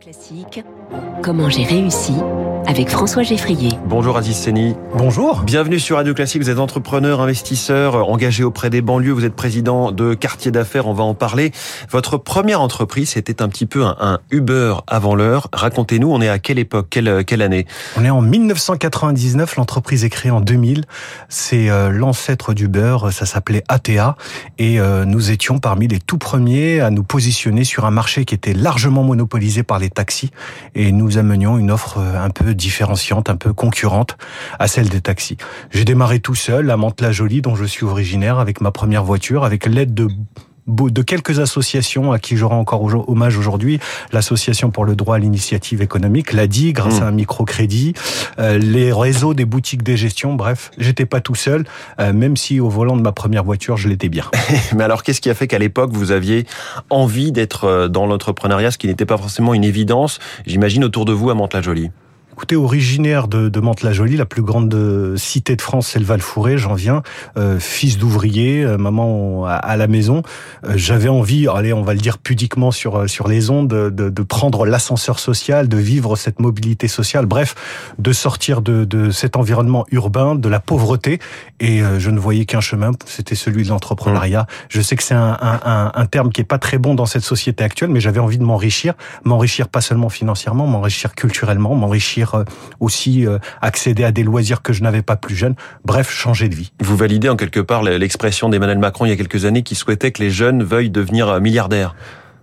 Classique, comment j'ai réussi avec François Geffrier. Bonjour Aziz Seni. Bonjour. Bienvenue sur Radio Classique. Vous êtes entrepreneur, investisseur, engagé auprès des banlieues. Vous êtes président de quartier d'affaires. On va en parler. Votre première entreprise, c'était un petit peu un, Uber avant l'heure. Racontez-nous, on est à quelle époque, quelle, quelle année? On est en 1999. L'entreprise est créée en 2000. C'est euh, l'ancêtre d'Uber. Ça s'appelait ATA. Et euh, nous étions parmi les tout premiers à nous positionner sur un marché qui était largement monopolisé par les taxis. Et nous amenions une offre euh, un peu différenciante, un peu concurrente à celle des taxis. J'ai démarré tout seul à Mantes-la-Jolie, dont je suis originaire, avec ma première voiture, avec l'aide de de quelques associations à qui j'aurai encore hommage aujourd'hui. L'association pour le droit à l'initiative économique, l'ADI, grâce mmh. à un microcrédit, euh, les réseaux des boutiques des gestions, bref, j'étais pas tout seul, euh, même si au volant de ma première voiture, je l'étais bien. Mais alors, qu'est-ce qui a fait qu'à l'époque, vous aviez envie d'être euh, dans l'entrepreneuriat, ce qui n'était pas forcément une évidence, j'imagine, autour de vous à Mantes-la-Jolie? Écoutez, originaire de, de Mantes-la-Jolie, la plus grande euh, cité de France, c'est le Val-Fouré, j'en viens, euh, fils d'ouvrier, euh, maman à, la maison. J'avais envie, allez, on va le dire pudiquement sur sur les ondes, de, de prendre l'ascenseur social, de vivre cette mobilité sociale, bref, de sortir de, de cet environnement urbain, de la pauvreté. Et je ne voyais qu'un chemin, c'était celui de l'entrepreneuriat. Je sais que c'est un, un, un terme qui est pas très bon dans cette société actuelle, mais j'avais envie de m'enrichir, m'enrichir pas seulement financièrement, m'enrichir culturellement, m'enrichir euh, aussi euh, accéder à des loisirs que je n'avais pas plus jeune. Bref, changer de vie. Vous validez en quelque part l'expression d'Emmanuel Macron il y a quelques années qui souhaitait que les jeunes veuillent devenir euh, milliardaires.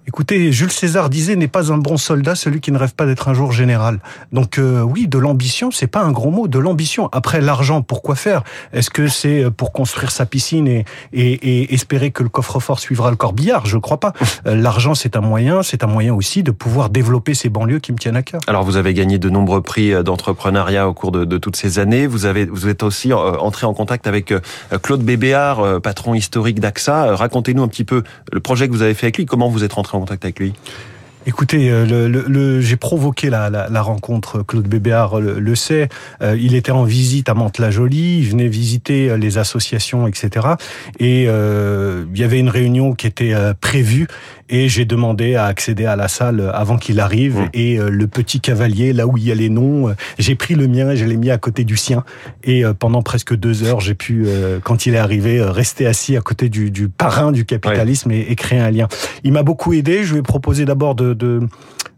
Écoutez, Jules César disait n'est pas un bon soldat celui qui ne rêve pas d'être un jour général. Donc euh, oui, de l'ambition, c'est pas un gros mot, de l'ambition. Après l'argent, pourquoi faire? Est-ce que c'est euh, pour construire sa piscine et, et, et espérer que le coffre-fort suivra le corbillard? Je crois pas. Euh, l'argent, c'est un moyen, c'est un moyen aussi de pouvoir développer ces banlieues qui me tiennent à cœur. Alors vous avez gagné de nombreux prix d'entrepreneuriat au cours de, de, toutes ces années. Vous avez vous êtes aussi entré en contact avec Claude Bébéard, patron historique d'AXA. Racontez-nous un petit peu le projet que vous avez fait avec lui. Comment vous êtes rentré en contact avec lui? Écoutez, euh, le, le, j'ai provoqué la, la, la, rencontre. Claude Bébéard le, sait. Euh, il était en visite à Mantes-la-Jolie. Il venait visiter euh, les associations, etc. Et euh, il y avait une réunion qui était prévue. Et j'ai demandé à accéder à la salle avant qu'il arrive. Mmh. Et le petit cavalier, là où il y a les noms, j'ai pris le mien et je l'ai mis à côté du sien. Et pendant presque deux heures, j'ai pu, quand il est arrivé, rester assis à côté du, du parrain du capitalisme et, et, créer un lien. Il m'a beaucoup aidé. Je lui ai proposé d'abord de de,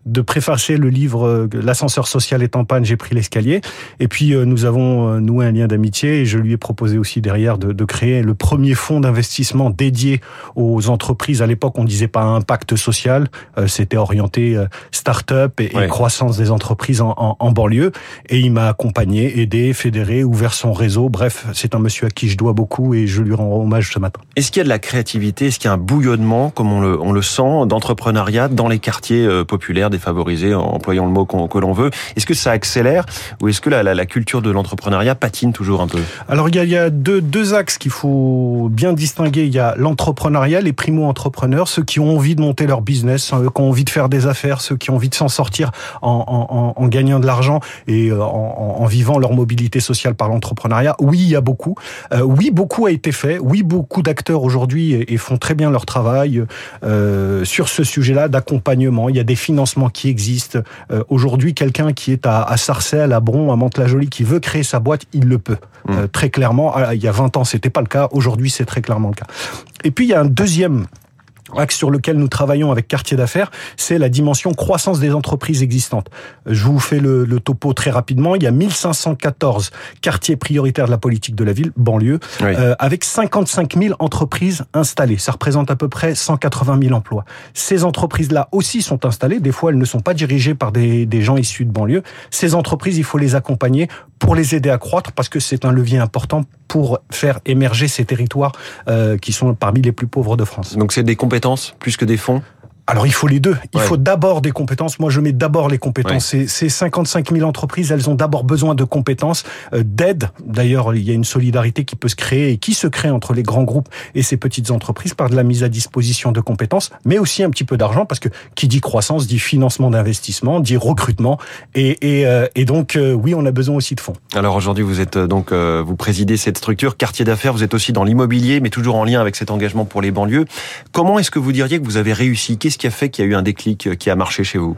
de préfacer le livre euh, L'ascenseur social est en panne, j'ai pris l'escalier. Et puis euh, nous avons euh, noué un lien d'amitié et je lui ai proposé aussi derrière de, de créer le premier fonds d'investissement dédié aux entreprises. À l'époque, on disait pas impact social, c'était orienté start-up et, croissance des entreprises en, en, en, banlieue. Et il m'a accompagné, aidé, fédéré, ouvert son réseau. Bref, c'est un monsieur à qui je dois beaucoup et je lui rends hommage ce matin. Est-ce qu'il y a de la créativité? Est-ce qu'il y a un bouillonnement, comme on le, on le sent, d'entrepreneuriat dans les quartiers populaires défavorisés, en employant le mot que l'on veut. Est-ce que ça accélère ou est-ce que la, la, culture de l'entrepreneuriat patine toujours un peu? Alors il y a, deux, axes qu'il faut bien distinguer. Il y a l'entrepreneuriat, les primo-entrepreneurs, ceux qui ont envie de monter leur business, ceux qui ont envie de faire des affaires, ceux qui ont envie de s'en sortir en, gagnant de l'argent et euh, en, vivant leur mobilité sociale par l'entrepreneuriat. Oui, il y a beaucoup. Euh, oui, beaucoup a été fait. Oui, beaucoup d'acteurs aujourd'hui font très bien leur travail euh, sur ce sujet-là d'accompagnement. Il y a des financements qui existe. Euh, aujourd'hui, quelqu'un qui est à, à, Sarcelles, à Bron, à Mantes-la-Jolie, qui veut créer sa boîte, il le peut. Mmh. Euh, très clairement, ah, il y a 20 ans, c'était pas le cas. Aujourd'hui, c'est très clairement le cas. Et puis, il y a un deuxième axe sur lequel nous travaillons avec Quartier d'affaires, c'est la dimension croissance des entreprises existantes. Je vous fais le, le, topo très rapidement. Il y a 1514 quartiers prioritaires de la politique de la ville, banlieue, oui. euh, avec 55 000 entreprises installées. Ça représente à peu près 180 000 emplois. Ces entreprises-là aussi sont installées. Des fois, elles ne sont pas dirigées par des, des gens issus de banlieue. Ces entreprises, il faut les accompagner pour les aider à croître parce que c'est un levier important pour faire émerger ces territoires euh, qui sont parmi les plus pauvres de France. Donc c'est des compétences plus que des fonds? Alors il faut les deux. Il ouais. faut d'abord des compétences. Moi, je mets d'abord les compétences. Ouais. Ces 55 000 entreprises, elles ont d'abord besoin de compétences, euh, d'aide. D'ailleurs, il y a une solidarité qui peut se créer et qui se crée entre les grands groupes et ces petites entreprises par de la mise à disposition de compétences, mais aussi un petit peu d'argent parce que qui dit croissance dit financement d'investissement, dit recrutement et, et, euh, et donc euh, oui, on a besoin aussi de fonds. Alors aujourd'hui, vous êtes donc vous présidez cette structure quartier d'affaires. Vous êtes aussi dans l'immobilier, mais toujours en lien avec cet engagement pour les banlieues. Comment est-ce que vous diriez que vous avez réussi? Qu'est-ce qui a fait qu'il y a eu un déclic euh, qui a marché chez vous?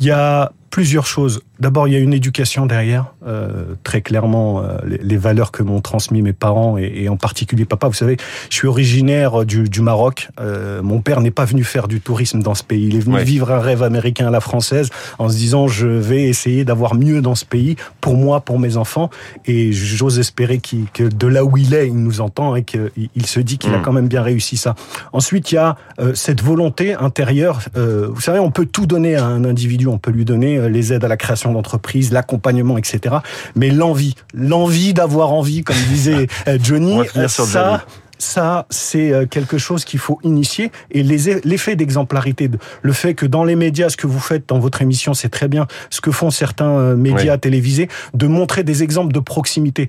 Il y a plusieurs choses. D'abord, il y a une éducation derrière, euh, très clairement, euh, les, les, valeurs que m'ont transmis mes parents et, et, en particulier papa. Vous savez, je suis originaire du, du Maroc. Euh, mon père n'est pas venu faire du tourisme dans ce pays. Il est venu ouais. vivre un rêve américain à la française en se disant je vais essayer d'avoir mieux dans ce pays pour moi, pour mes enfants. Et j'ose espérer qu que de là où il est, il nous entend et qu'il il se dit qu'il mmh. a quand même bien réussi ça. Ensuite, il y a euh, cette volonté intérieure. Euh, vous savez, on peut tout donner à un individu, on peut lui donner les aides à la création d'entreprise, l'accompagnement, etc. Mais l'envie, l'envie d'avoir envie, comme disait Johnny, ça, ça, c'est quelque chose qu'il faut initier. Et l'effet d'exemplarité, le fait que dans les médias, ce que vous faites dans votre émission, c'est très bien. Ce que font certains médias oui. télévisés, de montrer des exemples de proximité.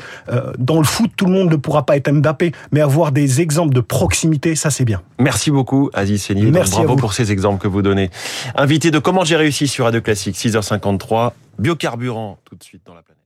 Dans le foot, tout le monde ne pourra pas être Mbappé, mais avoir des exemples de proximité, ça, c'est bien. Merci beaucoup, Aziz Seni. Bravo pour ces exemples que vous donnez. Invité de Comment j'ai réussi sur Radio Classique, 6h53, biocarburant, tout de suite dans la planète.